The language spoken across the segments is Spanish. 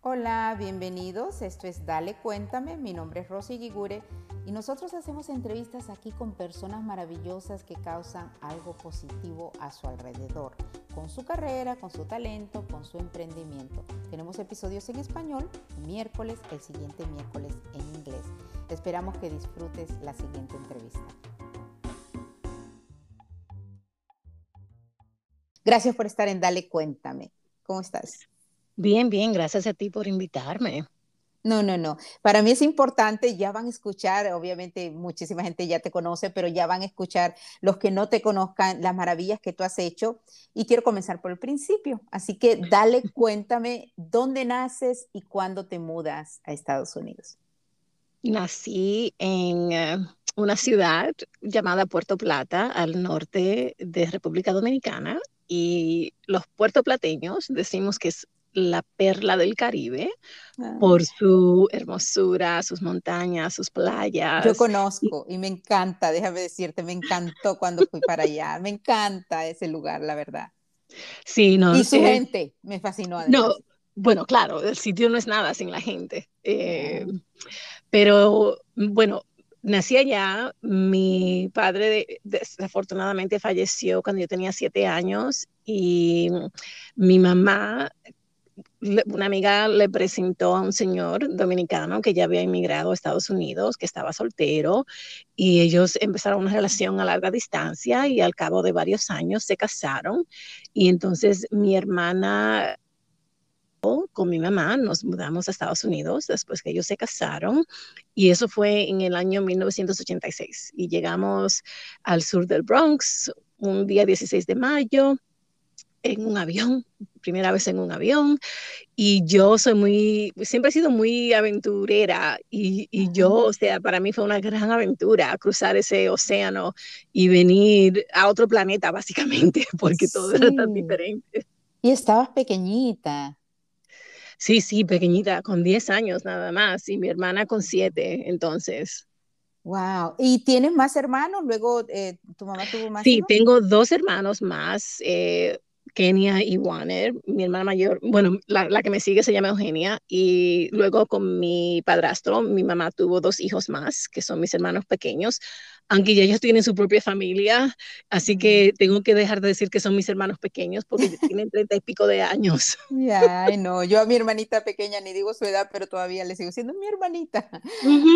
Hola, bienvenidos. Esto es Dale Cuéntame. Mi nombre es Rosy Gigure y nosotros hacemos entrevistas aquí con personas maravillosas que causan algo positivo a su alrededor, con su carrera, con su talento, con su emprendimiento. Tenemos episodios en español, miércoles, el siguiente miércoles en inglés. Esperamos que disfrutes la siguiente entrevista. Gracias por estar en Dale Cuéntame. ¿Cómo estás? Bien, bien, gracias a ti por invitarme. No, no, no. Para mí es importante, ya van a escuchar, obviamente muchísima gente ya te conoce, pero ya van a escuchar los que no te conozcan las maravillas que tú has hecho. Y quiero comenzar por el principio. Así que dale, cuéntame dónde naces y cuándo te mudas a Estados Unidos. Nací en eh, una ciudad llamada Puerto Plata, al norte de República Dominicana. Y los puertoplateños decimos que es la perla del Caribe ah. por su hermosura, sus montañas, sus playas. Yo conozco y me encanta, déjame decirte, me encantó cuando fui para allá, me encanta ese lugar, la verdad. Sí, no. Y su gente, me fascinó. No, bueno, claro, el sitio no es nada sin la gente. Eh, pero bueno, nací allá, mi padre desafortunadamente falleció cuando yo tenía siete años y mi mamá una amiga le presentó a un señor dominicano que ya había emigrado a Estados Unidos, que estaba soltero, y ellos empezaron una relación a larga distancia y al cabo de varios años se casaron. Y entonces mi hermana con mi mamá nos mudamos a Estados Unidos después que ellos se casaron y eso fue en el año 1986 y llegamos al sur del Bronx un día 16 de mayo en un avión, primera vez en un avión, y yo soy muy, siempre he sido muy aventurera, y, y, yo, o sea, para mí fue una gran aventura cruzar ese océano y venir a otro planeta, básicamente, porque todo era tan diferente. Y estabas pequeñita. Sí, sí, pequeñita, con 10 años nada más, y mi hermana con 7, entonces. Wow. ¿Y tienes más hermanos? Luego, eh, ¿tu mamá tuvo más? Sí, tengo dos hermanos más. Eh, Kenia y Warner, mi hermana mayor, bueno, la, la, que me sigue se llama Eugenia, y luego con mi padrastro, mi mamá tuvo dos hijos más, que son mis hermanos pequeños, aunque ya ellos tienen su propia familia, así que tengo que dejar de decir que son mis hermanos pequeños porque tienen treinta y pico de años. Ya, no, yo a mi hermanita pequeña ni digo su edad, pero todavía le sigo siendo mi hermanita.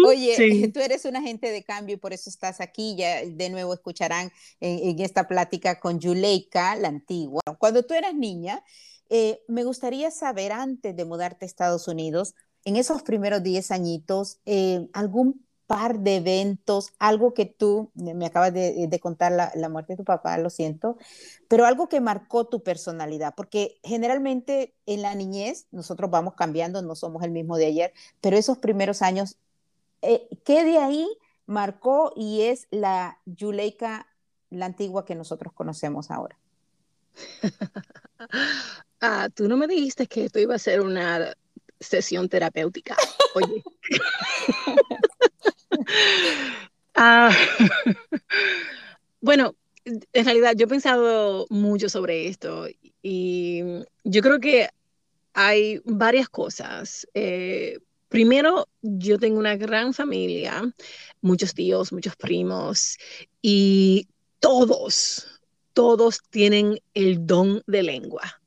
Oye, tú eres un agente de cambio y por eso estás aquí, ya de nuevo escucharán en, esta plática con Yuleika, la antigua. Cuando tú eras niña, eh, me gustaría saber antes de mudarte a Estados Unidos, en esos primeros 10 añitos, eh, algún par de eventos, algo que tú, me acabas de, contar la, muerte de tu papá, lo siento, pero algo que marcó tu personalidad, porque generalmente en la niñez nosotros vamos cambiando, no somos el mismo de ayer, pero esos primeros años, eh, ¿qué de ahí marcó y es la Yuleika, la antigua que nosotros conocemos ahora? ah, tú no me dijiste que esto iba a ser una sesión terapéutica. Oye. Ah, bueno, en realidad yo he pensado mucho sobre esto y yo creo que hay varias cosas. Eh, primero, yo tengo una gran familia, muchos tíos, muchos primos y todos, todos tienen el don de lengua.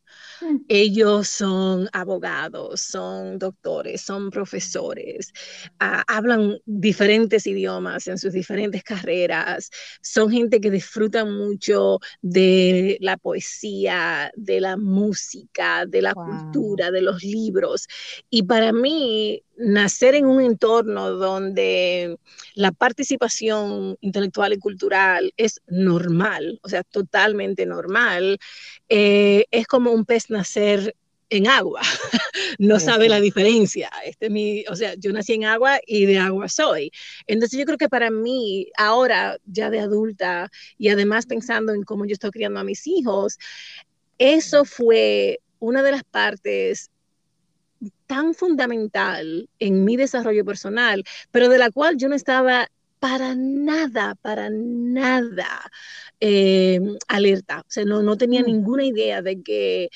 Ellos son abogados, son doctores, son profesores, ah, hablan diferentes idiomas en sus diferentes carreras, son gente que disfruta mucho de la poesía, de la música, de la cultura, de los libros. Y para mí, nacer en un entorno donde la participación intelectual y cultural es normal, o sea, totalmente normal, eh, es como un pez nacer en agua, no sabe la diferencia. Este mi, o sea, yo nací en agua y de agua soy. Entonces yo creo que para mí, ahora ya de adulta y además pensando en cómo yo estoy criando a mis hijos, eso fue una de las partes tan fundamental en mi desarrollo personal, pero de la cual yo no estaba para nada, para nada eh, alerta. O sea, no, no tenía mm. ninguna idea de que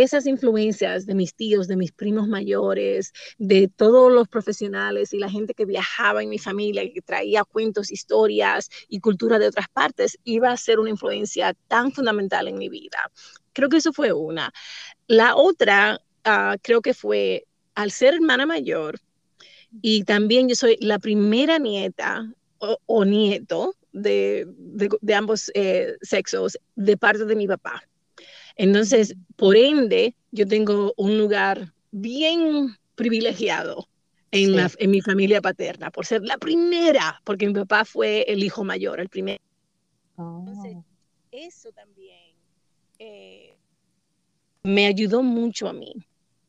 esas influencias de mis tíos, de mis primos mayores, de todos los profesionales y la gente que viajaba en mi familia, que traía cuentos, historias y cultura de otras partes, iba a ser una influencia tan fundamental en mi vida. Creo que eso fue una. La otra, ah, creo que fue al ser hermana mayor, y también yo soy la primera nieta o, nieto de, ambos eh, sexos de parte de mi papá. Entonces, por ende, yo tengo un lugar bien privilegiado en, la, en mi familia paterna, por ser la primera, porque mi papá fue el hijo mayor, el primer. Entonces, oh. eso también eh, me ayudó mucho a mí,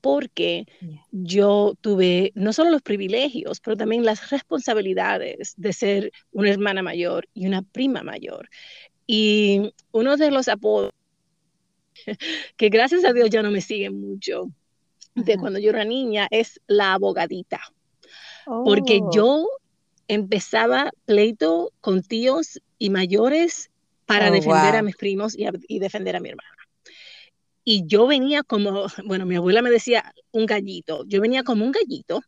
porque yo tuve no solo los privilegios, pero también las responsabilidades de ser una hermana mayor y una prima mayor. Y uno de los apodos que gracias a Dios ya no me siguen mucho de cuando yo era niña, es la abogadita. Porque oh. yo empezaba pleito con tíos y mayores para oh, defender a mis primos y, defender a mi hermana. Y yo venía como, bueno, mi abuela me decía un gallito, yo venía como un gallito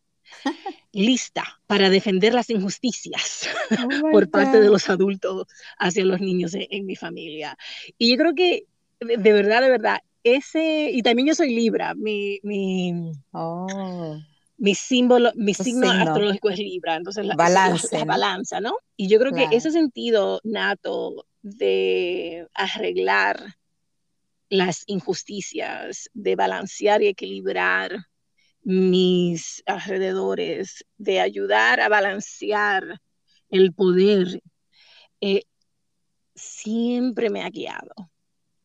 lista para defender las injusticias oh por parte de los adultos hacia los niños en, mi familia. Y yo creo que de, verdad, de verdad, ese, y también yo soy Libra, mi, mi, oh. mi símbolo, mi signo, astrológico es Libra, entonces la, Balance, la, balanza, ¿no? Y yo creo que ese sentido nato de arreglar las injusticias, de balancear y equilibrar mis alrededores, de ayudar a balancear el poder, eh, siempre me ha guiado.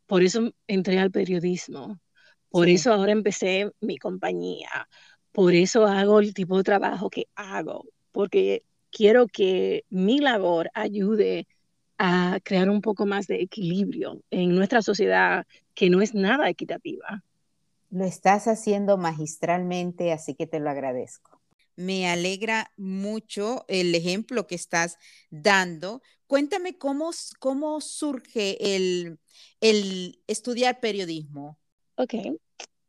Por eso entré al periodismo, por eso ahora empecé mi compañía, por eso hago el tipo de trabajo que hago, porque quiero que mi labor ayude a crear un poco más de equilibrio en nuestra sociedad que no es nada equitativa. Lo estás haciendo magistralmente, así que te lo agradezco. Me alegra mucho el ejemplo que estás dando. Cuéntame cómo, cómo surge el, el estudiar periodismo? Ok.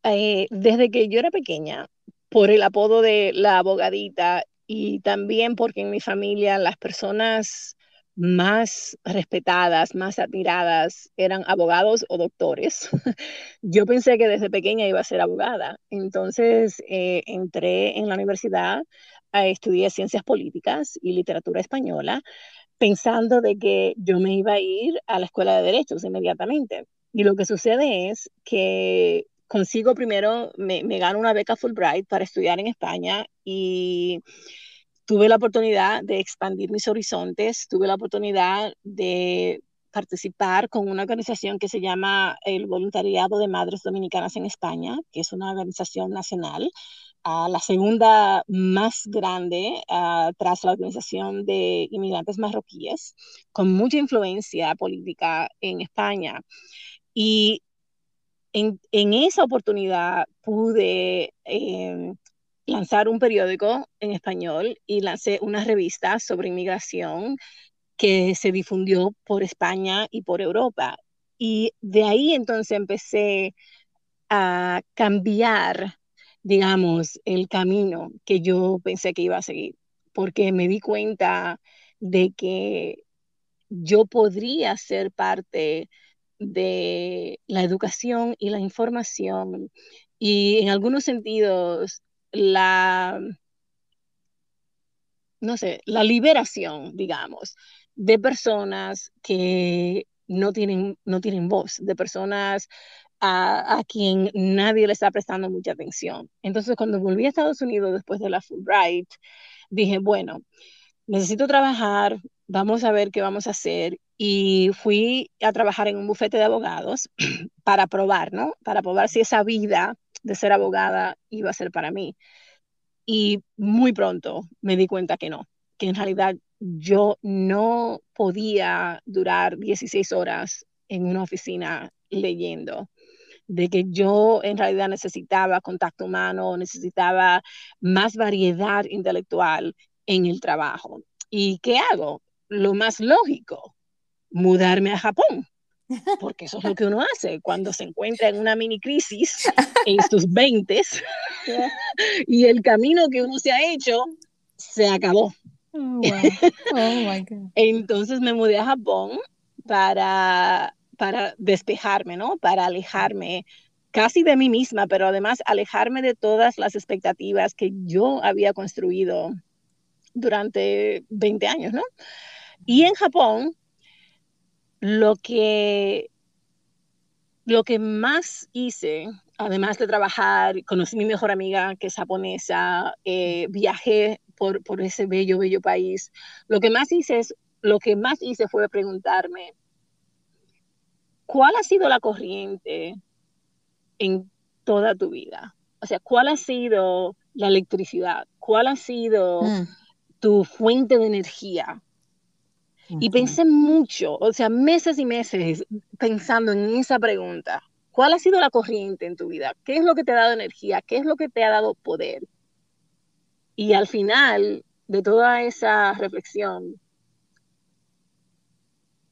Eh, desde que yo era pequeña, por el apodo de la abogadita y también porque en mi familia las personas más respetadas, más admiradas eran abogados o doctores. Yo pensé que desde pequeña iba a ser abogada. Entonces eh, entré en la universidad, a estudiar ciencias políticas y literatura española pensando de que yo me iba a ir a la escuela de derechos inmediatamente. Y lo que sucede es que consigo primero, me, me gano una beca Fulbright para estudiar en España y tuve la oportunidad de expandir mis horizontes, tuve la oportunidad de participar con una organización que se llama el Voluntariado de Madres Dominicanas en España, que es una organización nacional la segunda más grande tras la Organización de Inmigrantes Marroquíes, con mucha influencia política en España. Y en, esa oportunidad pude em, lanzar un periódico en español y lancé una revista sobre inmigración que se difundió por España y por Europa. Y de ahí entonces empecé a cambiar digamos, el camino que yo pensé que iba a seguir, porque me di cuenta de que yo podría ser parte de la educación y la información y en algunos sentidos la, no sé, la liberación, digamos, de personas que no tienen, no tienen voz, de personas a, quien nadie le está prestando mucha atención. Entonces, cuando volví a Estados Unidos después de la Fulbright, dije, bueno, necesito trabajar, vamos a ver qué vamos a hacer. Y fui a trabajar en un bufete de abogados para probar, ¿no? Para probar si esa vida de ser abogada iba a ser para mí. Y muy pronto me di cuenta que no, que en realidad yo no podía durar 16 horas en una oficina leyendo de que yo en realidad necesitaba contacto humano, necesitaba más variedad intelectual en el trabajo. ¿Y qué hago? Lo más lógico, mudarme a Japón. Porque eso es lo que uno hace cuando se encuentra en una mini crisis en sus 20 y el camino que uno se ha hecho se acabó. Oh, oh, Entonces me mudé a Japón para, para despejarme, ¿no? Para alejarme casi de mí misma, pero además alejarme de todas las expectativas que yo había construido durante 20 años, ¿no? Y en Japón, lo que, lo que más hice, además de trabajar, conocí a mi mejor amiga que es japonesa, eh, viajé por, por ese bello, bello país. Lo que más hice es, lo que más hice fue preguntarme, ¿cuál ha sido la corriente en toda tu vida? O sea, ¿cuál ha sido la electricidad? ¿Cuál ha sido mm. tu fuente de energía? Y pensé mucho, o sea, meses y meses pensando en esa pregunta. ¿Cuál ha sido la corriente en tu vida? ¿Qué es lo que te ha dado energía? ¿Qué es lo que te ha dado poder? Y al final de toda esa reflexión,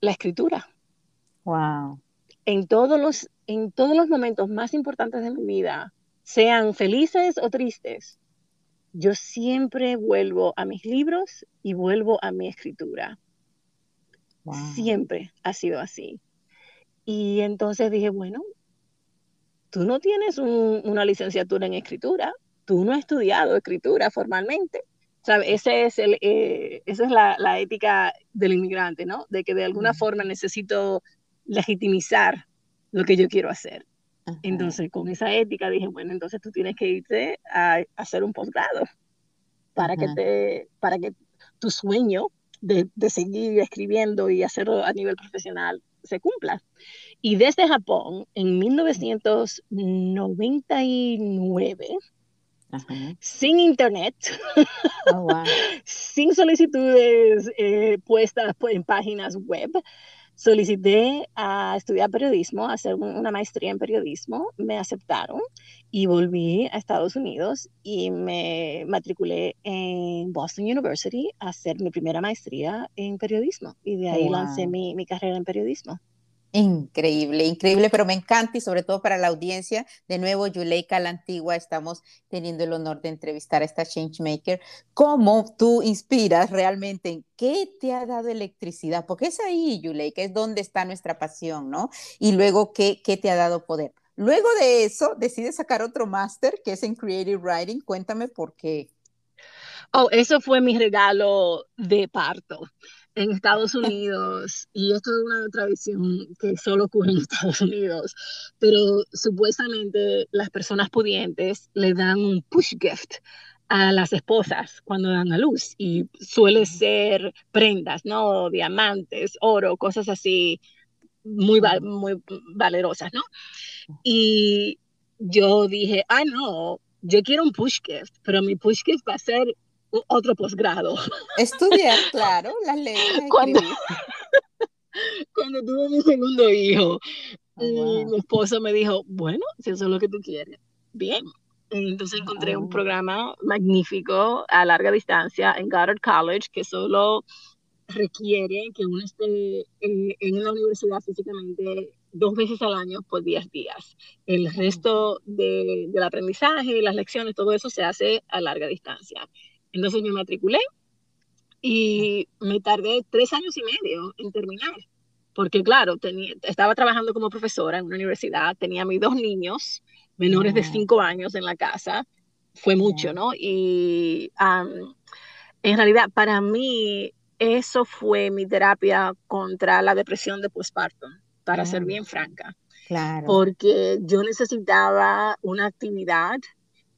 la escritura. Wow. En todos los, en todos los momentos más importantes de mi vida, sean felices o tristes, yo siempre vuelvo a mis libros y vuelvo a mi escritura. Siempre ha sido así. Y entonces dije, bueno, tú no tienes una licenciatura en escritura, tú no has estudiado escritura formalmente. Ese es el, eh, esa es la, ética del inmigrante, ¿no? De que de alguna forma necesito legitimizar lo que yo quiero hacer. Entonces, con esa ética dije, bueno, entonces tú tienes que irte a, hacer un posgrado para que te, para que tu sueño de, seguir escribiendo y hacerlo a nivel profesional se cumpla. Y desde Japón, en 1999, sin internet, oh, sin solicitudes eh, puestas en páginas web, solicité a estudiar periodismo, a hacer una maestría en periodismo, me aceptaron y volví a Estados Unidos y me matriculé en Boston University a hacer mi primera maestría en periodismo y de ahí lancé mi, mi carrera en periodismo. Increíble, increíble, pero me encanta y sobre todo para la audiencia. De nuevo, Yuleika la Antigua, estamos teniendo el honor de entrevistar a esta Changemaker. ¿Cómo tú inspiras realmente? ¿Qué te ha dado electricidad? Porque es ahí, Yuleika, es donde está nuestra pasión, ¿no? Y luego, ¿qué, qué te ha dado poder? Luego de eso, decides sacar otro máster que es en Creative Writing. Cuéntame por qué. Oh, eso fue mi regalo de parto en Estados Unidos, y esto es una tradición que solo ocurre en Estados Unidos, pero supuestamente las personas pudientes le dan un push gift a las esposas cuando dan a luz y suele ser prendas, ¿no? Diamantes, oro, cosas así muy, muy valerosas, ¿no? Y yo dije, ah, no, yo quiero un push gift, pero mi push gift va a ser otro posgrado. Estudiar, claro, las leyes. Cuando, cuando tuve mi segundo hijo, ah, y mi esposo me dijo, bueno, si eso es lo que tú quieres, bien. Entonces encontré un programa magnífico a larga distancia en Goddard College que solo requiere que uno esté en, en la universidad físicamente dos veces al año por 10 días. El resto de, del aprendizaje, las lecciones, todo eso se hace a larga distancia. Entonces me matriculé y me tardé tres años y medio en terminar, porque claro, tenía, estaba trabajando como profesora en una universidad, tenía mis dos niños menores de cinco años en la casa, fue mucho, ¿no? Y en realidad para mí eso fue mi terapia contra la depresión de postparto, para ser bien franca. Claro. Porque yo necesitaba una actividad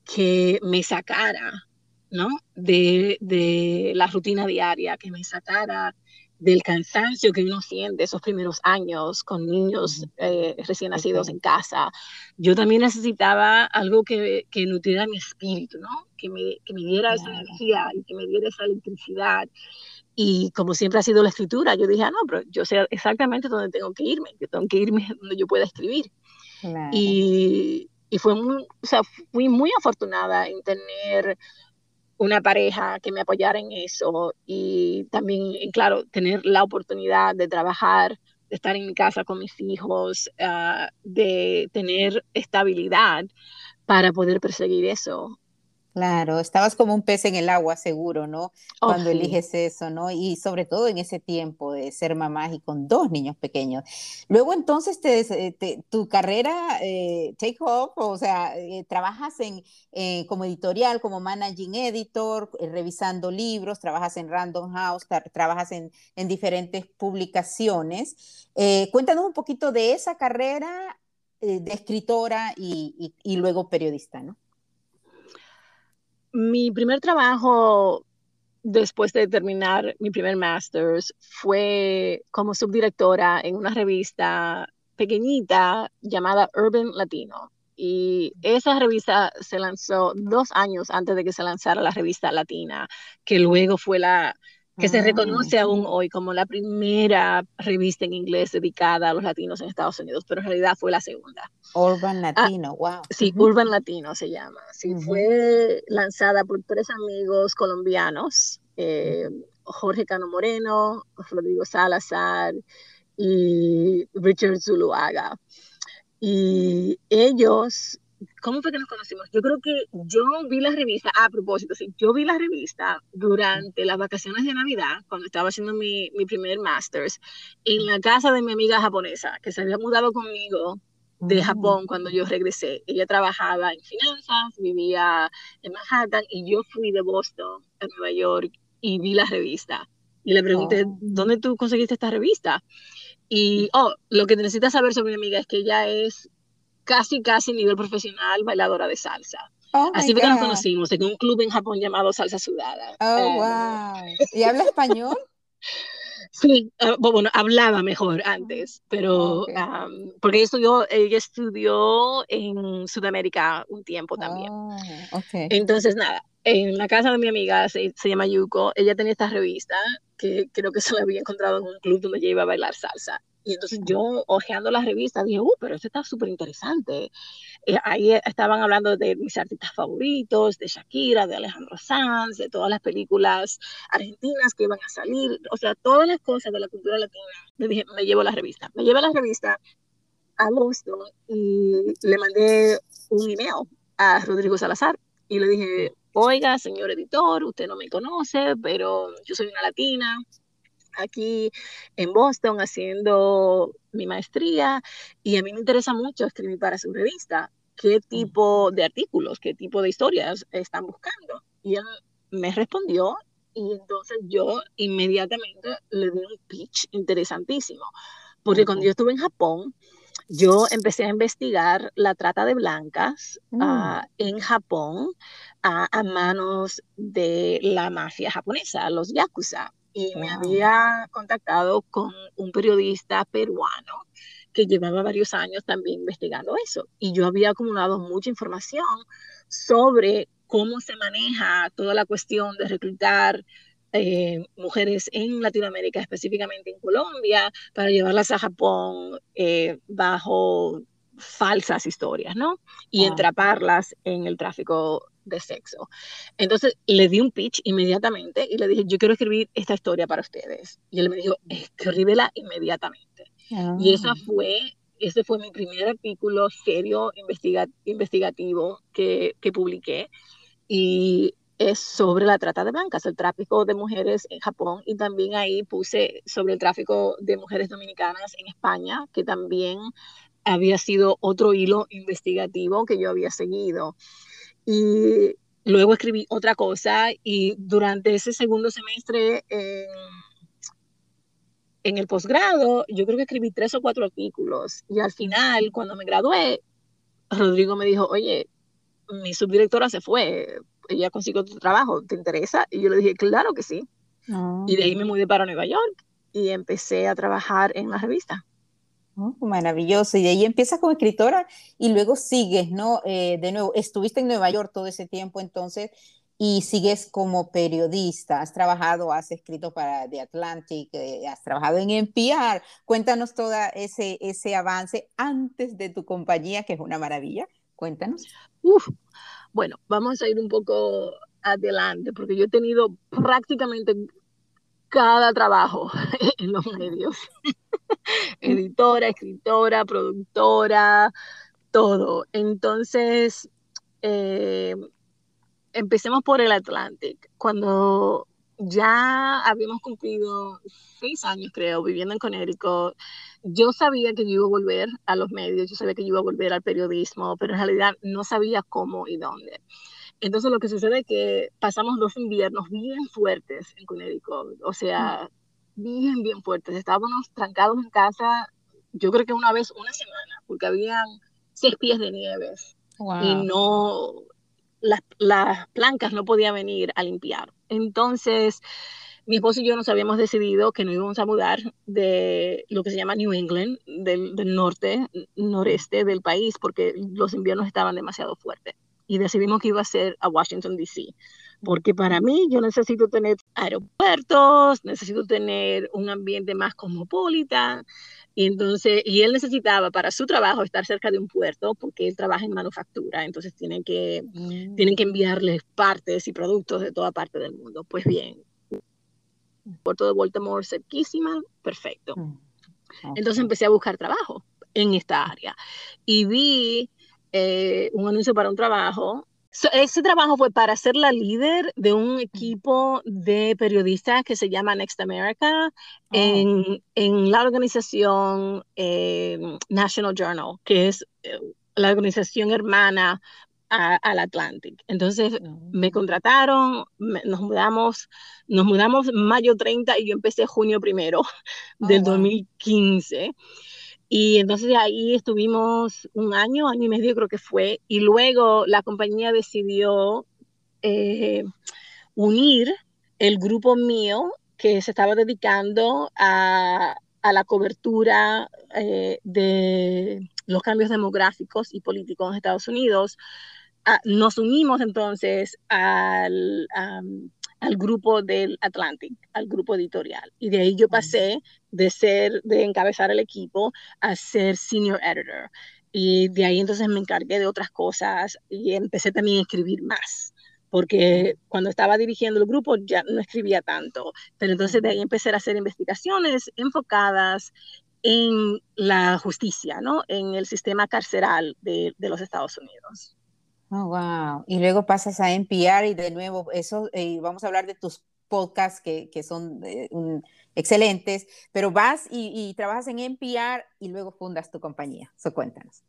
que me sacara ¿no? De, de, la rutina diaria, que me sacara del cansancio que uno siente esos primeros años con niños eh, recién nacidos en casa. Yo también necesitaba algo que, que nutriera mi espíritu, ¿no? Que me, que me diera esa energía y que me diera esa electricidad. Y como siempre ha sido la escritura, yo dije, ah, no, pero yo sé exactamente dónde tengo que irme, yo tengo que irme donde yo pueda escribir. Y, y fue muy, o sea, fui muy afortunada en tener una pareja que me apoyara en eso y también, claro, tener la oportunidad de trabajar estar en mi casa con mis hijos, ah, de tener estabilidad para poder perseguir eso. Claro, estabas como un pez en el agua, seguro, ¿no? Oh, Cuando eliges eso, ¿no? Y sobre todo en ese tiempo de ser mamá y con dos niños pequeños. Luego entonces te, tu carrera eh, take off, o sea, eh, trabajas en, eh, como editorial, como managing editor, revisando libros, trabajas en Random House, trabajas en, en, diferentes publicaciones. cuéntanos un poquito de esa carrera de escritora y, y luego periodista, ¿no? Mi primer trabajo después de terminar mi primer master's fue como subdirectora en una revista pequeñita llamada Urban Latino. Y esa revista se lanzó dos años antes de que se lanzara la revista Latina, que luego fue la, que se reconoce ah, aún hoy como la primera revista en inglés dedicada a los latinos en Estados Unidos, pero en realidad fue la segunda. Urban ah, Latino, wow. Sí, Urban Latino se llama. Sí, fue lanzada por tres amigos colombianos, eh, Jorge Cano Moreno, Rodrigo Salazar y Richard Zuluaga. Y ellos ¿Cómo fue que nos conocimos? Yo creo que yo vi la revista, a propósito, sí, yo vi la revista durante las vacaciones de Navidad, cuando estaba haciendo mi, mi primer master's, en la casa de mi amiga japonesa, que se había mudado conmigo de mm. Japón cuando yo regresé. Ella trabajaba en finanzas, vivía en Manhattan y yo fui de Boston a Nueva York y vi la revista. Y le pregunté, oh. ¿dónde tú conseguiste esta revista? Y, oh, lo que necesitas saber sobre mi amiga es que ella es casi, casi nivel profesional bailadora de salsa. Oh Así fue que nos conocimos en un club en Japón llamado Salsa Sudada. Oh, eh, wow. ¿Y habla español? Sí, ah, bueno, hablaba mejor antes, pero porque ella estudió, ella estudió en Sudamérica un tiempo también. Oh, okay. Entonces, nada, en la casa de mi amiga, se, se, llama Yuko, ella tenía esta revista que creo que se la había encontrado en un club donde ella iba a bailar salsa. Y entonces yo, hojeando las revistas, dije, uh, pero esto está súper interesante. Eh, ahí estaban hablando de mis artistas favoritos, de Shakira, de Alejandro Sanz, de todas las películas argentinas que iban a salir, o sea, todas las cosas de la cultura latina. Me dije, me llevo la revista. Me llevé la revista a Boston y le mandé un email a Rodrigo Salazar y le dije, oiga, señor editor, usted no me conoce, pero yo soy una latina, aquí en Boston haciendo mi maestría y a mí me interesa mucho escribir para su revista. ¿Qué tipo de artículos, qué tipo de historias están buscando? Y él me respondió y entonces yo inmediatamente le di un pitch interesantísimo, porque cuando yo estuve en Japón, yo empecé a investigar la trata de blancas ah, mm. en Japón a manos de la mafia japonesa, los yakuza y me había contactado con un periodista peruano que llevaba varios años también investigando eso. Y yo había acumulado mucha información sobre cómo se maneja toda la cuestión de reclutar eh, mujeres en Latinoamérica, específicamente en Colombia, para llevarlas a Japón eh, bajo falsas historias, ¿no? Y entraparlas en el tráfico de sexo. Entonces le di un pitch inmediatamente y le dije, yo quiero escribir esta historia para ustedes. Y él me dijo, escríbela inmediatamente. Y esa ah. fue, ese fue mi primer artículo serio investigativo que, que publiqué. Y es sobre la trata de blancas, el tráfico de mujeres en Japón y también ahí puse sobre el tráfico de mujeres dominicanas en España, que también había sido otro hilo investigativo que yo había seguido. Y luego escribí otra cosa y durante ese segundo semestre en el posgrado, yo creo que escribí tres o cuatro artículos y al final, cuando me gradué, Rodrigo me dijo, oye, mi subdirectora se fue, ella consiguió tu trabajo, ¿te interesa? Y yo le dije, claro que sí. Y de ahí me mudé para Nueva York y empecé a trabajar en la revista. Oh, maravilloso. Y de ahí empiezas como escritora y luego sigues, ¿no? Eh, de nuevo, estuviste en Nueva York todo ese tiempo entonces y sigues como periodista. Has trabajado, has escrito para The Atlantic, eh, has trabajado en NPR. Cuéntanos todo ese, ese avance antes de tu compañía, que es una maravilla. Cuéntanos. Uf. Bueno, vamos a ir un poco adelante, porque yo he tenido prácticamente cada trabajo en los medios. editora, escritora, productora, todo. Entonces, eh, empecemos por el Atlantic. Cuando ya habíamos cumplido seis años, creo, viviendo en Connecticut, yo sabía que yo iba a volver a los medios, yo sabía que yo iba a volver al periodismo, pero en realidad no sabía cómo y dónde. Entonces lo que sucede es que pasamos dos inviernos bien fuertes en Connecticut, o sea, bien, bien fuertes. Estábamos trancados en casa, yo creo que una vez una semana, porque habían seis pies de nieves y no, las, las plancas no podían venir a limpiar. Entonces, mi esposo y yo nos habíamos decidido que no íbamos a mudar de lo que se llama New England, del, del norte, noreste del país, porque los inviernos estaban demasiado fuertes. Y decidimos que iba a ser a Washington, D.C. Porque para mí yo necesito tener aeropuertos, necesito tener un ambiente más cosmopolita, y entonces, y él necesitaba para su trabajo estar cerca de un puerto porque él trabaja en manufactura, entonces tienen que, mm. tienen que enviarles partes y productos de toda parte del mundo. Pues bien, puerto de Baltimore cerquísima, perfecto. Mm. Entonces empecé a buscar trabajo en esta área y vi eh, un anuncio para un trabajo ese trabajo fue para ser la líder de un equipo de periodistas que se llama Next America oh. en, en, la organización eh, National Journal, que es eh, la organización hermana al Atlantic. Entonces me oh. contrataron, nos mudamos, nos mudamos mayo 30 y yo empecé junio primero del 2015. Y entonces ahí estuvimos un año, año y medio creo que fue, y luego la compañía decidió eh, unir el grupo mío que se estaba dedicando a, la cobertura eh, de los cambios demográficos y políticos en Estados Unidos. Ah, nos unimos entonces al al grupo del Atlantic, al grupo editorial. Y de ahí yo pasé de ser, de encabezar el equipo a ser senior editor. Y de ahí entonces me encargué de otras cosas y empecé también a escribir más, porque cuando estaba dirigiendo el grupo ya no escribía tanto, pero entonces de ahí empecé a hacer investigaciones enfocadas en la justicia, ¿no? En el sistema carceral de, de los Estados Unidos. Oh, wow. Y luego pasas a NPR y de nuevo, eso, eh, vamos a hablar de tus podcasts que, que son eh, excelentes, pero vas y, trabajas en NPR y luego fundas tu compañía. Eso cuéntanos.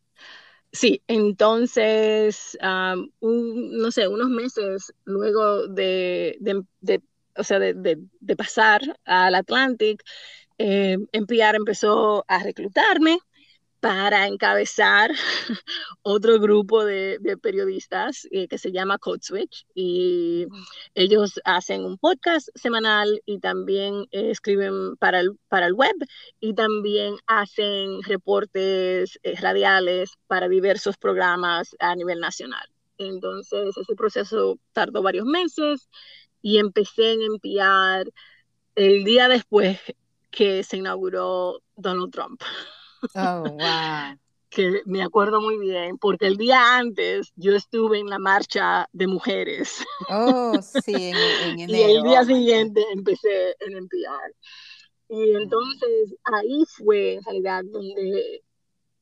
Sí, entonces, no sé, unos meses luego de, de, o sea, de, de, pasar al Atlantic, eh, empezó a reclutarme para encabezar otro grupo de, periodistas eh, que se llama Code Switch y ellos hacen un podcast semanal y también escriben para el, para el web y también hacen reportes eh, radiales para diversos programas a nivel nacional. Entonces ese proceso tardó varios meses y empecé en enviar el día después que se inauguró Donald Trump. Oh, wow. que me acuerdo muy bien, porque el día antes yo estuve en la marcha de mujeres. Oh, sí, en, enero. y el día siguiente empecé en NPR. Y entonces ahí fue en realidad donde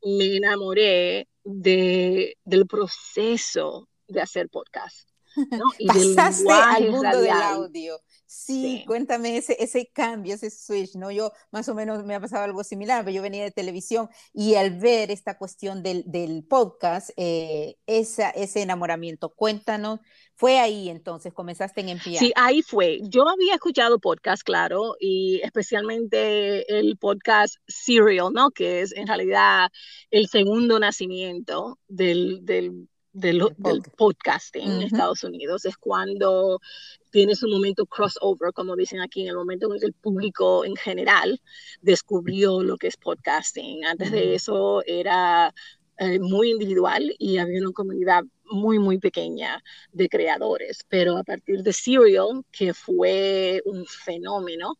me enamoré de, del proceso de hacer podcast. ¿no? Y Pasaste al mundo del audio. Sí, cuéntame ese, ese cambio, ese switch, ¿no? Yo más o menos me ha pasado algo similar, pero yo venía de televisión y al ver esta cuestión del, del podcast, eh, esa, ese enamoramiento, cuéntanos, fue ahí entonces, comenzaste en NPR. Sí, ahí fue. Yo había escuchado podcast, claro, y especialmente el podcast Serial, ¿no? Que es en realidad el segundo nacimiento del, del del, podcasting en Estados Unidos. Es cuando tienes un momento crossover, como dicen aquí, en el momento en que el público en general descubrió lo que es podcasting. Antes de eso era eh, muy individual y había una comunidad muy, muy pequeña de creadores. Pero a partir de Serial, que fue un fenómeno,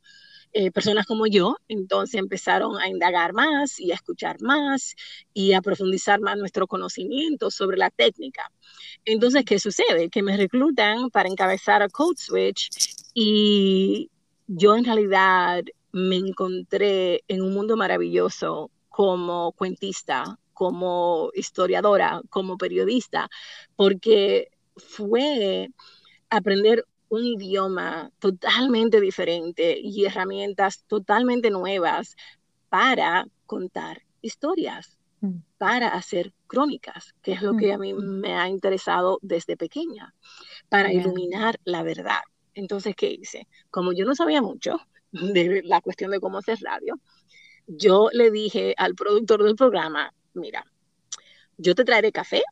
eh, personas como yo, entonces empezaron a indagar más y a escuchar más y a profundizar más nuestro conocimiento sobre la técnica. Entonces, ¿qué sucede? Que me reclutan para encabezar a Code Switch y yo en realidad me encontré en un mundo maravilloso como cuentista, como historiadora, como periodista, porque fue aprender un idioma totalmente diferente y herramientas totalmente nuevas para contar historias, mm. para hacer crónicas, que es lo que a mí mm. me ha interesado desde pequeña, para iluminar la verdad. Entonces, ¿qué hice? Como yo no sabía mucho de la cuestión de cómo hacer radio, yo le dije al productor del programa, mira, yo te traeré café,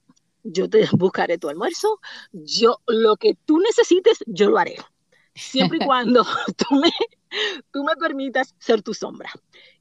yo te buscaré tu almuerzo, yo lo que tú necesites, yo lo haré. Siempre y cuando tú me, tú me permitas ser tu sombra.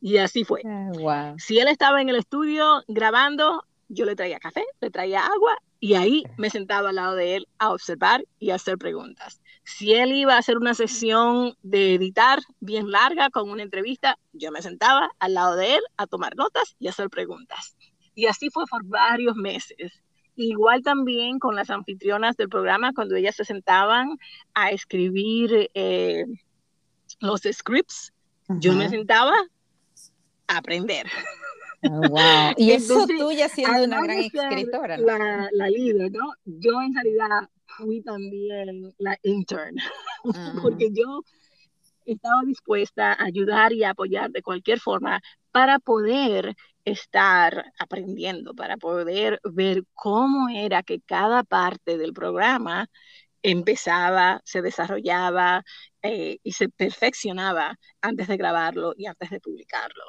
Y así fue. Ah, si él estaba en el estudio grabando, yo le traía café, le traía agua y ahí me sentaba al lado de él a observar y a hacer preguntas. Si él iba a hacer una sesión de editar bien larga con una entrevista, yo me sentaba al lado de él a tomar notas y a hacer preguntas. Y así fue por varios meses. Igual también con las anfitrionas del programa, cuando ellas se sentaban a escribir eh, los scripts, yo me sentaba a aprender. Oh, wow. Y eso tú ya siendo una gran escritora. La, la, líder, ¿no? Yo en realidad fui también la intern, porque yo estaba dispuesta a ayudar y apoyar de cualquier forma para poder estar aprendiendo, para poder ver cómo era que cada parte del programa empezaba, se desarrollaba eh, y se perfeccionaba antes de grabarlo y antes de publicarlo.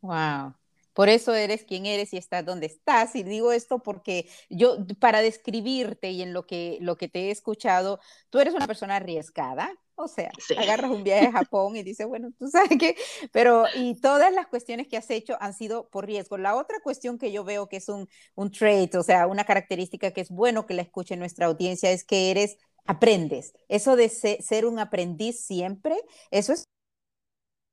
Wow. Por eso eres quien eres y estás donde estás. Y digo esto porque yo, para describirte y en lo que, lo que te he escuchado, tú eres una persona arriesgada, o sea, agarras un viaje a Japón y dices, bueno, tú sabes qué, pero y todas las cuestiones que has hecho han sido por riesgo. La otra cuestión que yo veo que es un, un trait, o sea, una característica que es bueno que la escuche nuestra audiencia es que eres, aprendes. Eso de ser un aprendiz siempre, eso es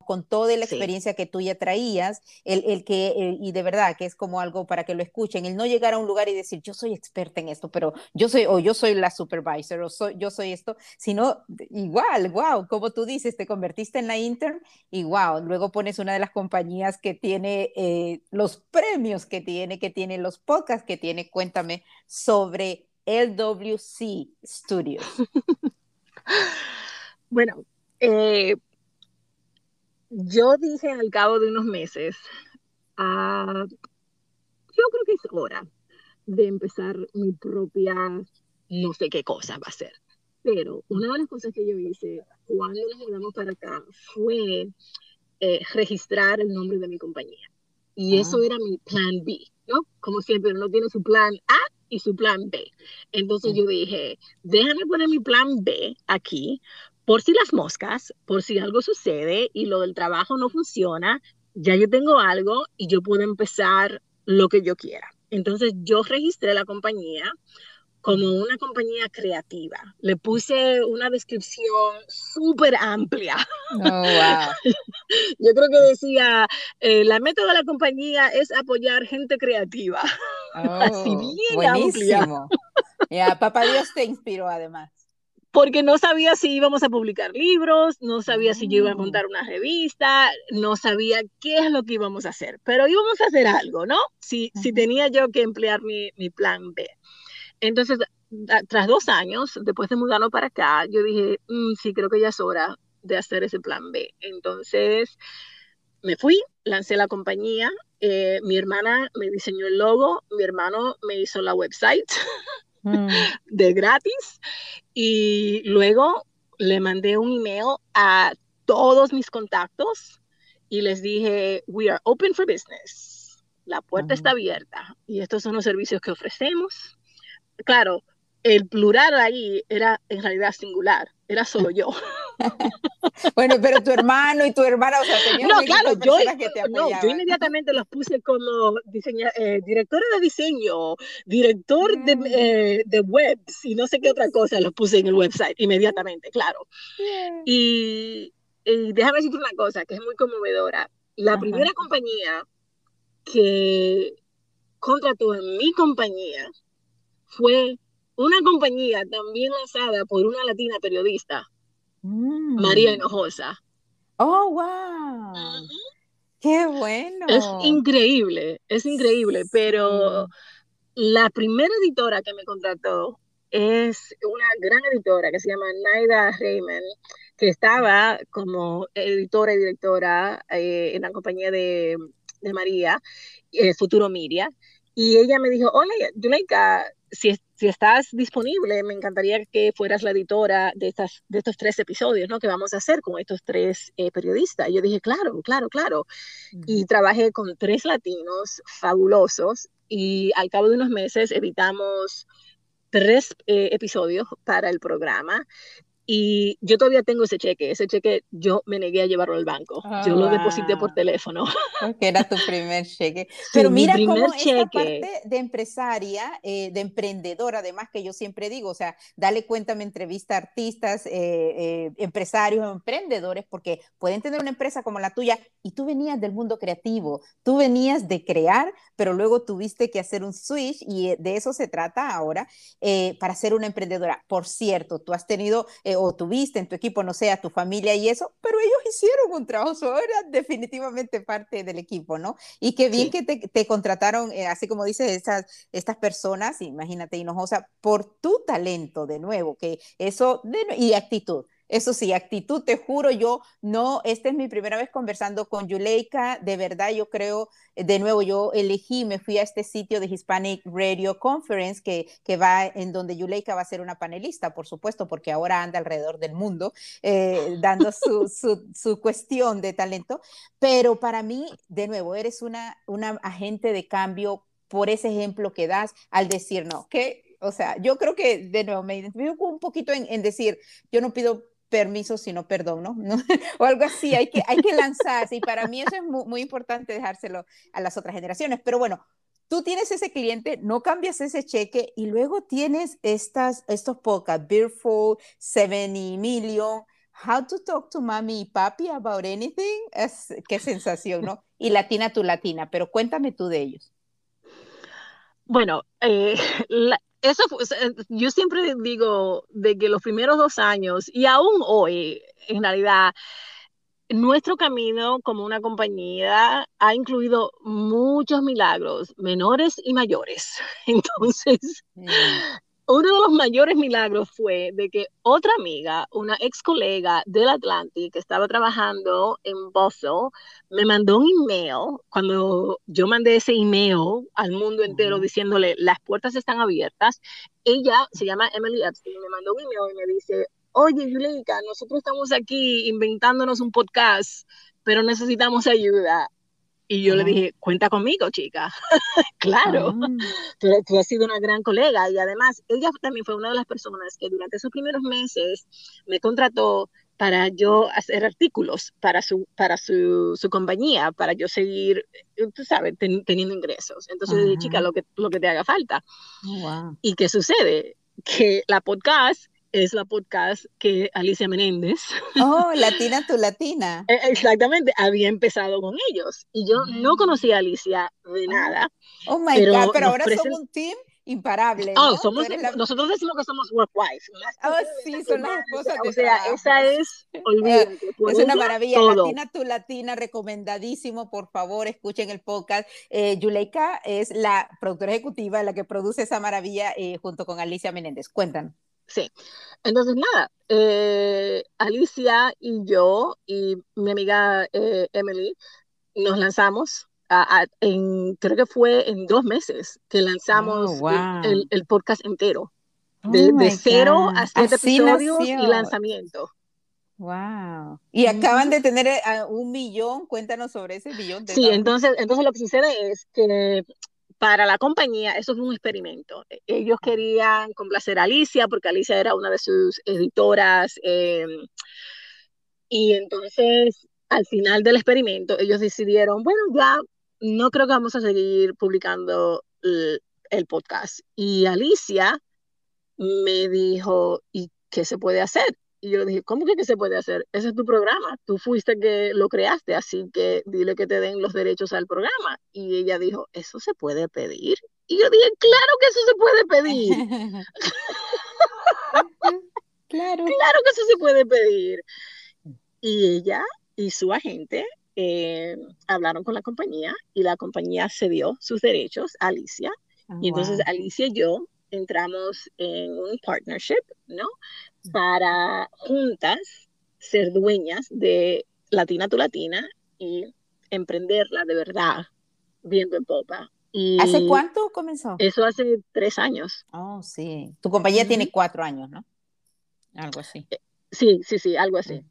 con toda la experiencia que tú ya traías, el, el que, eh, y de verdad que es como algo para que lo escuchen, el no llegar a un lugar y decir, yo soy experta en esto, pero yo soy, o yo soy la supervisor, o soy, yo soy esto, sino igual, wow, como tú dices, te convertiste en la intern y wow, luego pones una de las compañías que tiene eh, los premios que tiene, que tiene los podcasts que tiene, cuéntame sobre LWC Studios. bueno, eh, yo dije al cabo de unos meses, ah, yo creo que es hora de empezar mi propia, no sé qué cosa va a ser. Pero una de las cosas que yo hice cuando nos mudamos para acá fue eh, registrar el nombre de mi compañía. Y ah. eso era mi plan B, ¿no? Como siempre, uno tiene su plan A y su plan B. Entonces yo dije, déjame poner mi plan B aquí, por si las moscas, por si algo sucede y lo del trabajo no funciona, ya yo tengo algo y yo puedo empezar lo que yo quiera. Entonces yo registré la compañía como una compañía creativa. Le puse una descripción súper amplia. Oh, wow. Yo creo que decía, eh, la meta de la compañía es apoyar gente creativa. Así oh, bien buenísimo. Ya, papá Dios te inspiró además porque no sabía si íbamos a publicar libros, no sabía si yo iba a montar una revista, no sabía qué es lo que íbamos a hacer, pero íbamos a hacer algo, ¿no? Si, si tenía yo que emplear mi, mi plan B. Entonces, tras dos años, después de mudarnos para acá, yo dije, mm, sí, creo que ya es hora de hacer ese plan B. Entonces, me fui, lancé la compañía, eh, mi hermana me diseñó el logo, mi hermano me hizo la website. Mm. de gratis. Y luego le mandé un email a todos mis contactos y les dije, we are open for business. La puerta está abierta y estos son los servicios que ofrecemos. Claro, el plural ahí era en realidad singular, era solo yo. bueno, pero tu hermano y tu hermana, o sea, tenían no, claro, yo, que te no, yo inmediatamente los puse como diseña, eh, director de diseño, director de, mm. eh, de webs y no sé qué otra cosa, los puse en el website inmediatamente, claro. Y, y, déjame decirte una cosa que es muy conmovedora. La primera compañía que contrató en mi compañía fue una compañía también lanzada por una latina periodista, mm. María Hinojosa. Oh, wow. Qué bueno. Es increíble, es increíble, pero la primera editora que me contrató es una gran editora que se llama Naida Raymond, que estaba como editora y directora eh, en la compañía de, María, eh, Futuro Media. Y ella me dijo, hola, Juleika, si, si estás disponible, me encantaría que fueras la editora de, estas, de estos tres episodios, ¿no? Que vamos a hacer con estos tres eh, periodistas. Y yo dije, claro, claro, claro. Y trabajé con tres latinos fabulosos y al cabo de unos meses editamos tres eh, episodios para el programa y yo todavía tengo ese cheque. Ese cheque yo me negué a llevarlo al banco. yo lo deposité por teléfono. Que era tu primer cheque. Pero mira cómo esta parte de empresaria, eh, de emprendedora, además que yo siempre digo, o sea, dale cuenta, me entrevista a artistas, eh, eh, empresarios, emprendedores, porque pueden tener una empresa como la tuya y tú venías del mundo creativo, tú venías de crear, pero luego tuviste que hacer un switch y de eso se trata ahora para ser una emprendedora. Por cierto, tú has tenido o tuviste en tu equipo, no sé, a tu familia y eso, pero ellos hicieron un trabajo, eran definitivamente parte del equipo, ¿no? Y qué bien que te, contrataron, eh, así como dices, estas, estas personas, imagínate, Hinojosa, por tu talento de nuevo, que eso, y actitud. Eso sí, actitud, te juro, yo no, esta es mi primera vez conversando con Yuleika, de verdad yo creo, eh, de nuevo, yo elegí, me fui a este sitio de Hispanic Radio Conference que, que va en donde Yuleika va a ser una panelista, por supuesto, porque ahora anda alrededor del mundo eh, dando su, su, su, cuestión de talento, pero para mí, de nuevo, eres una, una agente de cambio por ese ejemplo que das al decir, no, que, o sea, yo creo que, de nuevo, me identifico un poquito en, en decir, yo no pido permiso, sino perdón, ¿no? o algo así, hay que, hay que lanzarse y para mí eso es muy, importante dejárselo a las otras generaciones. Pero bueno, tú tienes ese cliente, no cambias ese cheque y luego tienes estas, estos podcasts, Beerful, 70 Million, How to Talk to Mommy y Papi About Anything, es, qué sensación, ¿no? Y Latina tu Latina, pero cuéntame tú de ellos. Bueno, eh, eso yo siempre digo de que los primeros dos años y aún hoy, en realidad, nuestro camino como una compañía ha incluido muchos milagros, menores y mayores. Entonces, uno de los mayores milagros fue de que otra amiga, una ex colega del Atlantic que estaba trabajando en Boston, me mandó un email cuando yo mandé ese email al mundo entero diciéndole las puertas están abiertas. Ella se llama Emily Epstein, me mandó un email y me dice, oye Yuleika, nosotros estamos aquí inventándonos un podcast, pero necesitamos ayuda. Y yo le dije, cuenta conmigo, chica. claro, ah. tú, has sido una gran colega y además ella también fue una de las personas que durante esos primeros meses me contrató para yo hacer artículos para su, para su, su compañía, para yo seguir, eh, tú sabes, teniendo ingresos. Entonces dije, chica, lo que, lo que te haga falta. Oh, ¿Y qué sucede? Que la podcast es la podcast que Alicia Menéndez. Oh, Latina tu Latina. E, exactamente, había empezado con ellos. Y yo no mm. conocía a Alicia de nada. Oh my God, pero ahora somos un team imparable. Oh, somos, nosotros decimos que somos workwives. Oh, sí, son las esposas O sea, esa es, olvídate. es una maravilla. Latina tu Latina, recomendadísimo. Por favor, escuchen el podcast. Eh, Yuleika es la productora ejecutiva, la que produce esa maravilla eh, junto con Alicia Menéndez. Cuéntanos. Sí. Entonces, nada, eh, Alicia y yo y mi amiga eh, Emily nos lanzamos. A, en, creo que fue en dos meses que lanzamos oh, el, podcast entero. De, oh cero a siete episodios y lanzamiento. Wow. Y acaban de tener eh, un millón. Cuéntanos sobre ese millón. sí, entonces, entonces lo que sucede es que para la compañía eso fue un experimento. E, ellos querían complacer a Alicia porque Alicia era una de sus editoras em, y entonces al final del experimento ellos decidieron, bueno, ya no creo que vamos a seguir publicando el, el podcast. Y Alicia me dijo, ¿y qué se puede hacer? Y yo le dije, ¿cómo que, se puede hacer? Ese es tu programa. Tú fuiste que lo creaste, así que dile que te den los derechos al programa. Y ella dijo, ¿eso se puede pedir? Y yo dije, claro que eso se puede pedir. claro. Claro que eso se puede pedir. Y ella y su agente eh, hablaron con la compañía y la compañía cedió sus derechos a Alicia. Ah, y entonces Alicia y yo entramos en un partnership, ¿no? Para juntas ser dueñas de Latina tu Latina y emprenderla de verdad, viendo en popa. Y ¿Hace cuánto comenzó? Eso hace tres años. Oh, sí. Tu compañía tiene cuatro años, ¿no? Algo así. Eh, sí, sí, sí, algo así.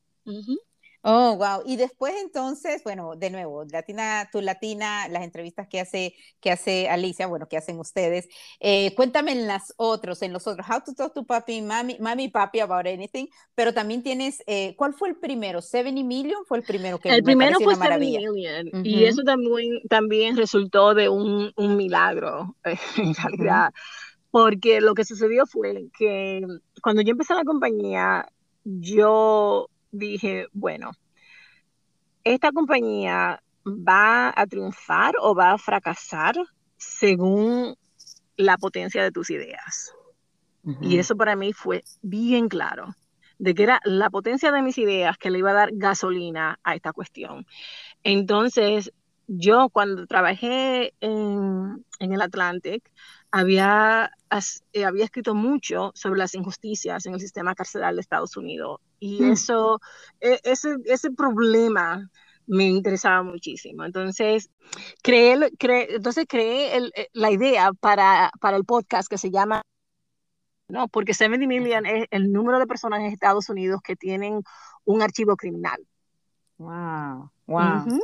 Oh, wow. Y después entonces, bueno, de nuevo, Latina, tu Latina, las entrevistas que hace, que hace Alicia, bueno, que hacen ustedes. Eh, cuéntame en las otros, en los otros, How to Talk to Papi, Mami, Mami Papi About Anything, pero también tienes, eh, ¿cuál fue el primero? ¿70 Million fue el primero que El primero fue 70 Million, y eso también, también resultó de un, un milagro, en realidad, porque lo que sucedió fue que cuando yo empecé la compañía, yo dije, bueno, esta compañía va a triunfar o va a fracasar según la potencia de tus ideas. Y eso para mí fue bien claro, de que era la potencia de mis ideas que le iba a dar gasolina a esta cuestión. Entonces, yo cuando trabajé en, en el Atlantic, había, eh, había escrito mucho sobre las injusticias en el sistema carcelario de Estados Unidos y mm. eso, e, ese, ese problema me interesaba muchísimo. Entonces, creé, entonces creé eh, la idea para, para el podcast que se llama no, porque 70 million es el número de personas en Estados Unidos que tienen un archivo criminal. Wow, wow.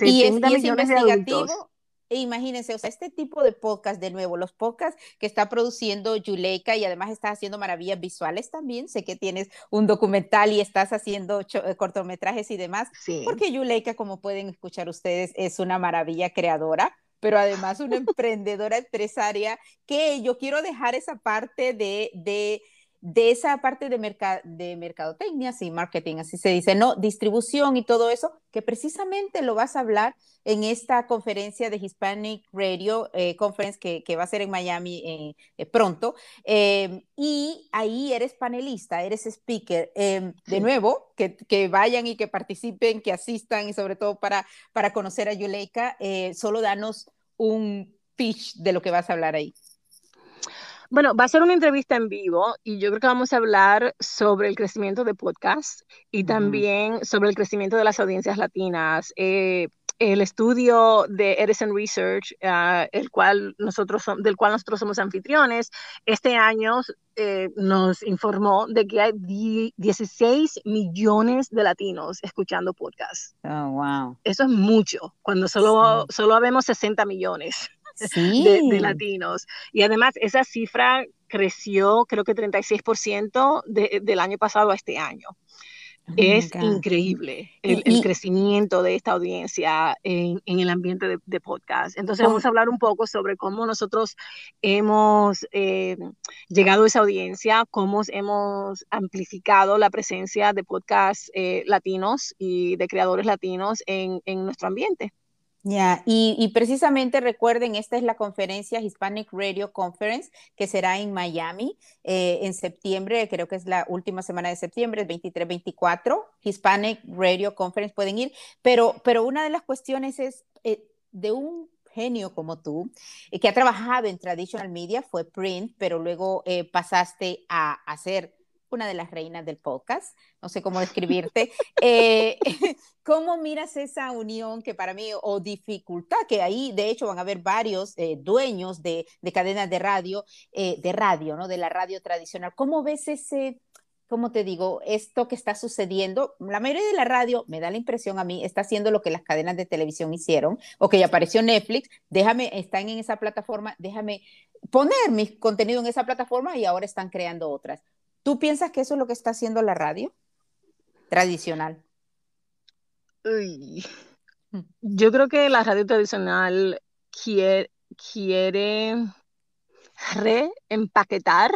Y es, investigativo, e imagínense, o sea, este tipo de podcast, de nuevo, los podcasts que está produciendo Yuleika y además estás haciendo maravillas visuales también. Sé que tienes un documental y estás haciendo eh, cortometrajes y demás. Sí. Porque Yuleika, como pueden escuchar ustedes, es una maravilla creadora pero además una emprendedora empresaria que yo quiero dejar esa parte de, de de esa parte de, de mercadotecnia, sí, marketing, así se dice, ¿no? Distribución y todo eso, que precisamente lo vas a hablar en esta conferencia de Hispanic Radio eh, Conference que, va a ser en Miami eh, eh, pronto. Y ahí eres panelista, eres speaker. De nuevo, que, que, vayan y que participen, que asistan y sobre todo para, para conocer a Yuleika, solo danos un pitch de lo que vas a hablar ahí. Bueno, va a ser una entrevista en vivo y yo creo que vamos a hablar sobre el crecimiento de podcast y también sobre el crecimiento de las audiencias latinas. Eh, el estudio de Edison Research, ah, el cual nosotros del cual nosotros somos anfitriones, este año eh, nos informó de que hay 16 millones de latinos escuchando podcast. Oh, wow. Eso es mucho, cuando solo, solo vemos 60 millones de, latinos. Y además esa cifra creció creo que 36% del año pasado a este año. Oh es increíble el, crecimiento de esta audiencia en, el ambiente de, podcast. Entonces vamos a hablar un poco sobre cómo nosotros hemos eh, llegado a esa audiencia, cómo hemos amplificado la presencia de podcasts eh, latinos y de creadores latinos en nuestro ambiente. Ya, y, precisamente recuerden, esta es la conferencia Hispanic Radio Conference que será en Miami eh, en septiembre, creo que es la última semana de septiembre, el 23-24, Hispanic Radio Conference pueden ir, pero, pero una de las cuestiones es eh, de un genio como tú, eh, que ha trabajado en traditional media, fue print, pero luego pasaste a hacer una de las reinas del podcast, no sé cómo describirte. Eh, ¿Cómo miras esa unión que para mí, o dificultad, que ahí de hecho van a haber varios eh, dueños de, cadenas de radio, eh, de radio, ¿no? De la radio tradicional. ¿Cómo ves ese, cómo te digo, esto que está sucediendo? La mayoría de la radio, me da la impresión a mí, está haciendo lo que las cadenas de televisión hicieron, o que ya apareció Netflix, déjame, están en esa plataforma, déjame poner mi contenido en esa plataforma y ahora están creando otras. ¿Tú piensas que eso es lo que está haciendo la radio tradicional? Yo creo que la radio tradicional quiere, quiere reempaquetar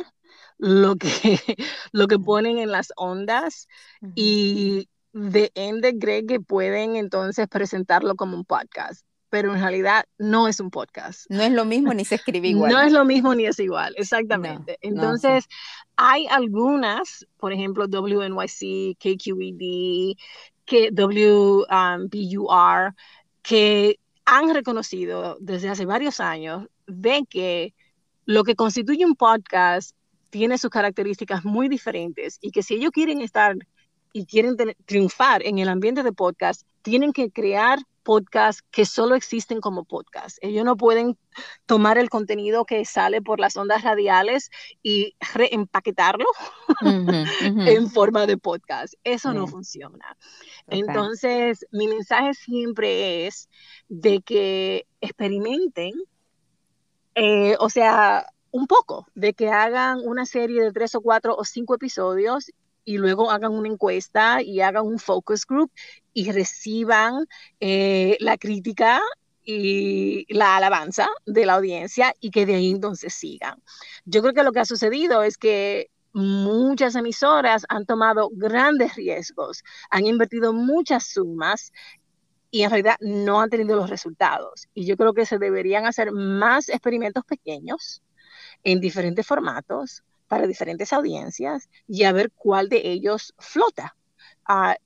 lo que, lo que ponen en las ondas y de ende cree que pueden entonces presentarlo como un podcast pero en realidad no es un podcast. No es lo mismo ni se escribe igual. No es lo mismo ni es igual, exactamente. Entonces, hay algunas, por ejemplo, WNYC, KQED, que WBUR, que han reconocido desde hace varios años de que lo que constituye un podcast tiene sus características muy diferentes y que si ellos quieren estar y quieren triunfar en el ambiente de podcast, tienen que crear podcasts que solo existen como podcast. Ellos no pueden tomar el contenido que sale por las ondas radiales y reempaquetarlo en forma de podcast. Eso no funciona. Entonces, mi mensaje siempre es de que experimenten, eh, o sea, un poco, de que hagan una serie de tres o cuatro o cinco episodios y luego hagan una encuesta y hagan un focus group y reciban eh, la crítica y la alabanza de la audiencia y que de ahí entonces sigan. Yo creo que lo que ha sucedido es que muchas emisoras han tomado grandes riesgos, han invertido muchas sumas y en realidad no han tenido los resultados. Y yo creo que se deberían hacer más experimentos pequeños en diferentes formatos para diferentes audiencias y a ver cuál de ellos flota. Ah,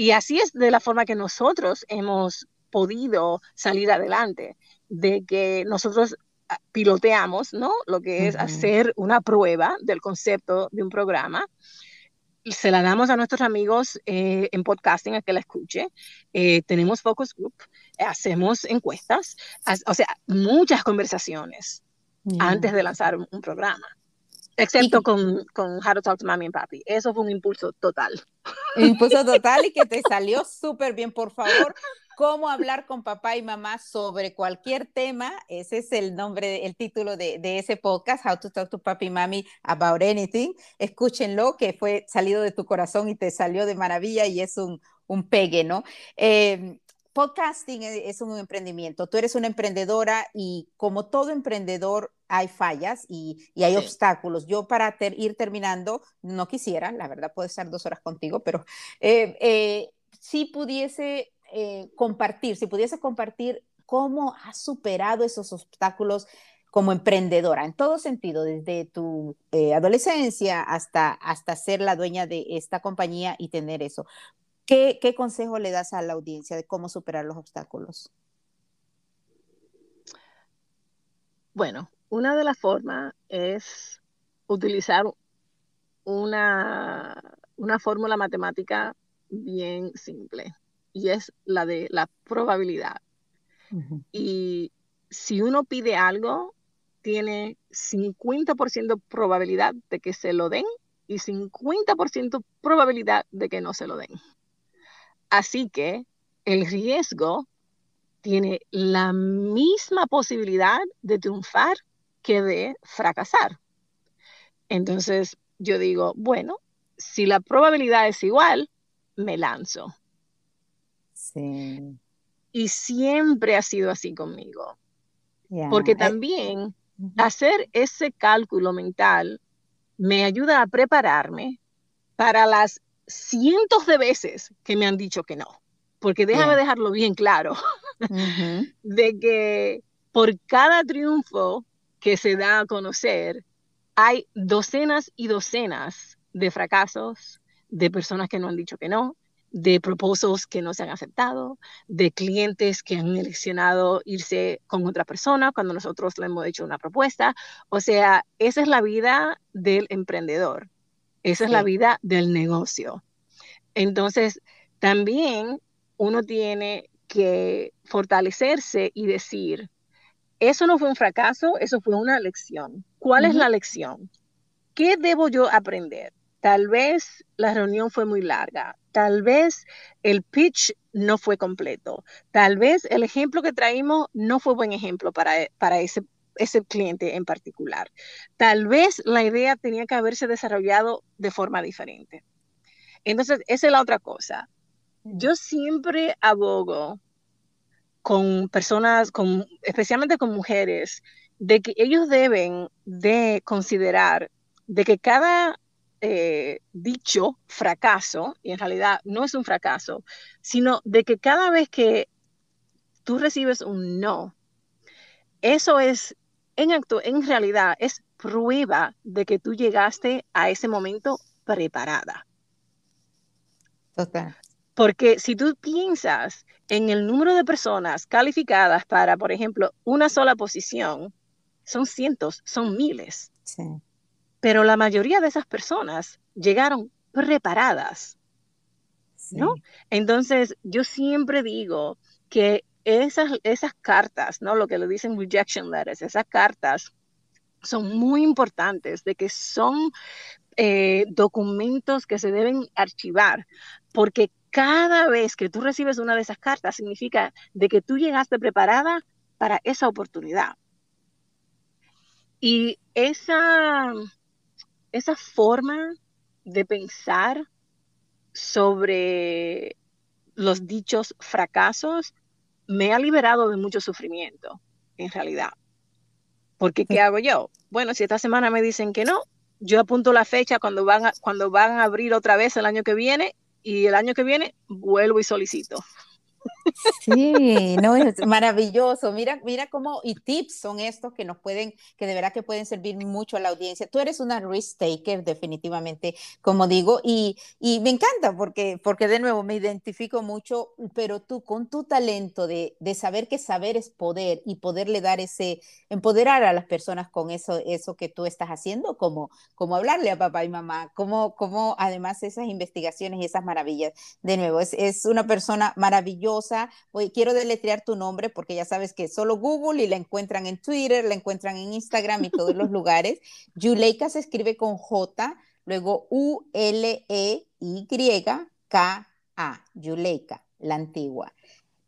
y así es de la forma que nosotros hemos podido salir adelante, de que nosotros ah, piloteamos, ¿no? Lo que es hacer una prueba del concepto de un programa. Se la damos a nuestros amigos eh, en podcasting a que la escuche. Eh, tenemos focus group, hacemos encuestas, o sea, muchas conversaciones antes de lanzar un programa. Excepto con, con How to Talk to Mommy and Papi. Eso fue un impulso total. Impulso total y que te salió súper bien, por favor. Cómo hablar con papá y mamá sobre cualquier tema. Ese es el nombre, el título de, de ese podcast, How to Talk to Papi y Mami About Anything. Escúchenlo, que fue salido de tu corazón y te salió de maravilla y es un, un pegue, ¿no? Eh, podcasting es un emprendimiento. Tú eres una emprendedora y como todo emprendedor hay fallas y, hay obstáculos. Yo para ir terminando, no quisiera, la verdad puedo estar dos horas contigo, pero eh, eh, si pudiese eh, compartir, si pudiese compartir cómo has superado esos obstáculos como emprendedora, en todo sentido, desde tu adolescencia hasta, hasta ser la dueña de esta compañía y tener eso. ¿Qué, ¿Qué consejo le das a la audiencia de cómo superar los obstáculos? Bueno, una de las formas es utilizar una, una fórmula matemática bien simple y es la de la probabilidad. Y si uno pide algo, tiene 50% probabilidad de que se lo den y 50% probabilidad de que no se lo den. Así que el riesgo tiene la misma posibilidad de triunfar que de fracasar. Entonces yo digo, bueno, si la probabilidad es igual, me lanzo. Sí. Y siempre ha sido así conmigo. Porque eh, también hacer ese cálculo mental me ayuda a prepararme para las cientos de veces que me han dicho que no. Porque déjame dejarlo bien claro, de que por cada triunfo que se da a conocer, hay docenas y docenas de fracasos, de personas que no han dicho que no, de propósitos que no se han aceptado, de clientes que han eleccionado irse con otra persona cuando nosotros le hemos hecho una propuesta. O sea, esa es la vida del emprendedor, esa es la vida del negocio. Entonces, también uno tiene que fortalecerse y decir, eso no fue un fracaso, eso fue una lección. ¿Cuál es la lección? ¿Qué debo yo aprender? Tal vez la reunión fue muy larga, tal vez el pitch no fue completo, tal vez el ejemplo que traímos no fue buen ejemplo para, para ese, ese cliente en particular. Tal vez la idea tenía que haberse desarrollado de forma diferente. Entonces, esa es la otra cosa. Yo siempre abogo con personas, con, especialmente con mujeres, de que ellos deben de considerar de que cada eh, dicho fracaso, y en realidad no es un fracaso, sino de que cada vez que tú recibes un no, eso es, en, acto, en realidad, es prueba de que tú llegaste a ese momento preparada. Total. Porque si tú piensas en el número de personas calificadas para, por ejemplo, una sola posición, son cientos, son miles. Pero la mayoría de esas personas llegaron preparadas. ¿no? Entonces, yo siempre digo que esas, esas cartas, ¿no? Lo que le dicen rejection letters, esas cartas son muy importantes, de que son eh, documentos que se deben archivar, porque cada vez que tú recibes una de esas cartas significa de que tú llegaste preparada para esa oportunidad. Y esa, esa forma de pensar sobre los dichos fracasos me ha liberado de mucho sufrimiento, en realidad. Porque, ¿qué hago yo? Bueno, si esta semana me dicen que no, yo apunto la fecha cuando van a, cuando van a abrir otra vez el año que viene y el año que viene vuelvo y solicito. Sí, no, es maravilloso. Mira, mira cómo, y tips son estos que nos pueden, que de verdad que pueden servir mucho a la audiencia. Tú eres una risk taker, definitivamente, como digo, y, y me encanta porque, porque de nuevo me identifico mucho, pero tú con tu talento de, de saber que saber es poder y poderle dar ese, empoderar a las personas con eso, eso que tú estás haciendo, como, como hablarle a papá y mamá, como, como además esas investigaciones y esas maravillas. De nuevo, es, es una persona maravillosa quiero deletrear tu nombre porque ya sabes que solo Google y la encuentran en Twitter, la encuentran en Instagram y todos los lugares. Yuleika se escribe con J, luego U-L-E-Y-K-A, Yuleika, la antigua.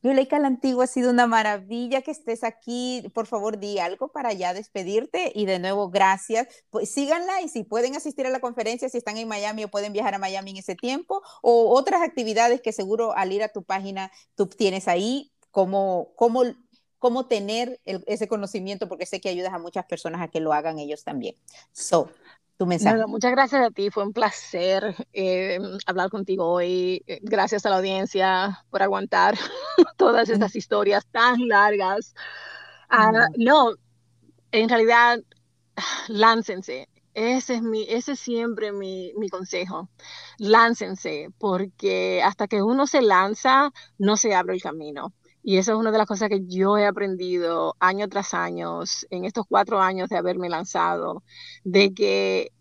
Yuleika la Antigua, ha sido una maravilla que estés aquí. Por favor, di algo para ya despedirte y de nuevo, gracias. Pues síganla y si pueden asistir a la conferencia, si están en Miami o pueden viajar a Miami en ese tiempo o otras actividades que seguro al ir a tu página tú tienes ahí, como, como, cómo tener ese conocimiento, porque sé que ayudas a muchas personas a que lo hagan ellos también. So, muchas gracias a ti, fue un placer eh, hablar contigo hoy. Eh, gracias a la audiencia por aguantar todas estas historias tan largas. Ah, no, en realidad, láncense. Ese es, mi, ese es siempre mi, mi consejo. Láncense, porque hasta que uno se lanza, no se abre el camino. Y eso es una de las cosas que yo he aprendido año tras año, en estos cuatro años de haberme lanzado, de que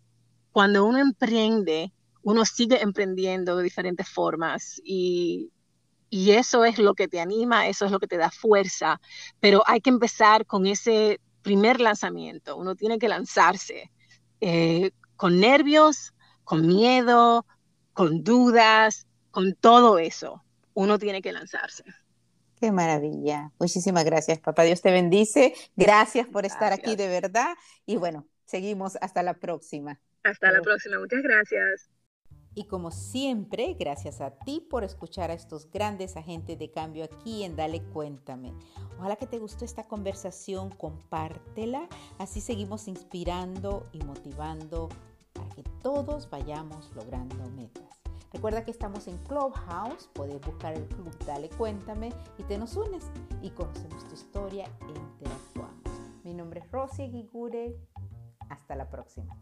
cuando uno emprende, uno sigue emprendiendo de diferentes formas y, eso es lo que te anima, eso es lo que te da fuerza, pero hay que empezar con ese primer lanzamiento, uno tiene que lanzarse eh, con nervios, con miedo, con dudas, con todo eso, uno tiene que lanzarse. Qué maravilla. Muchísimas gracias, papá. Dios te bendice. Gracias por estar aquí de verdad. Y bueno, seguimos hasta la próxima. Hasta la próxima. Muchas gracias. Y como siempre, gracias a ti por escuchar a estos grandes agentes de cambio aquí en Dale Cuéntame. Ojalá que te gustó esta conversación, compártela. Así seguimos inspirando y motivando para que todos vayamos logrando metas. Recuerda que estamos en Clubhouse, puedes buscar el club Dale Cuéntame y te nos unes y conocemos tu historia e interactuamos. Mi nombre es Rosy Gigure, hasta la próxima.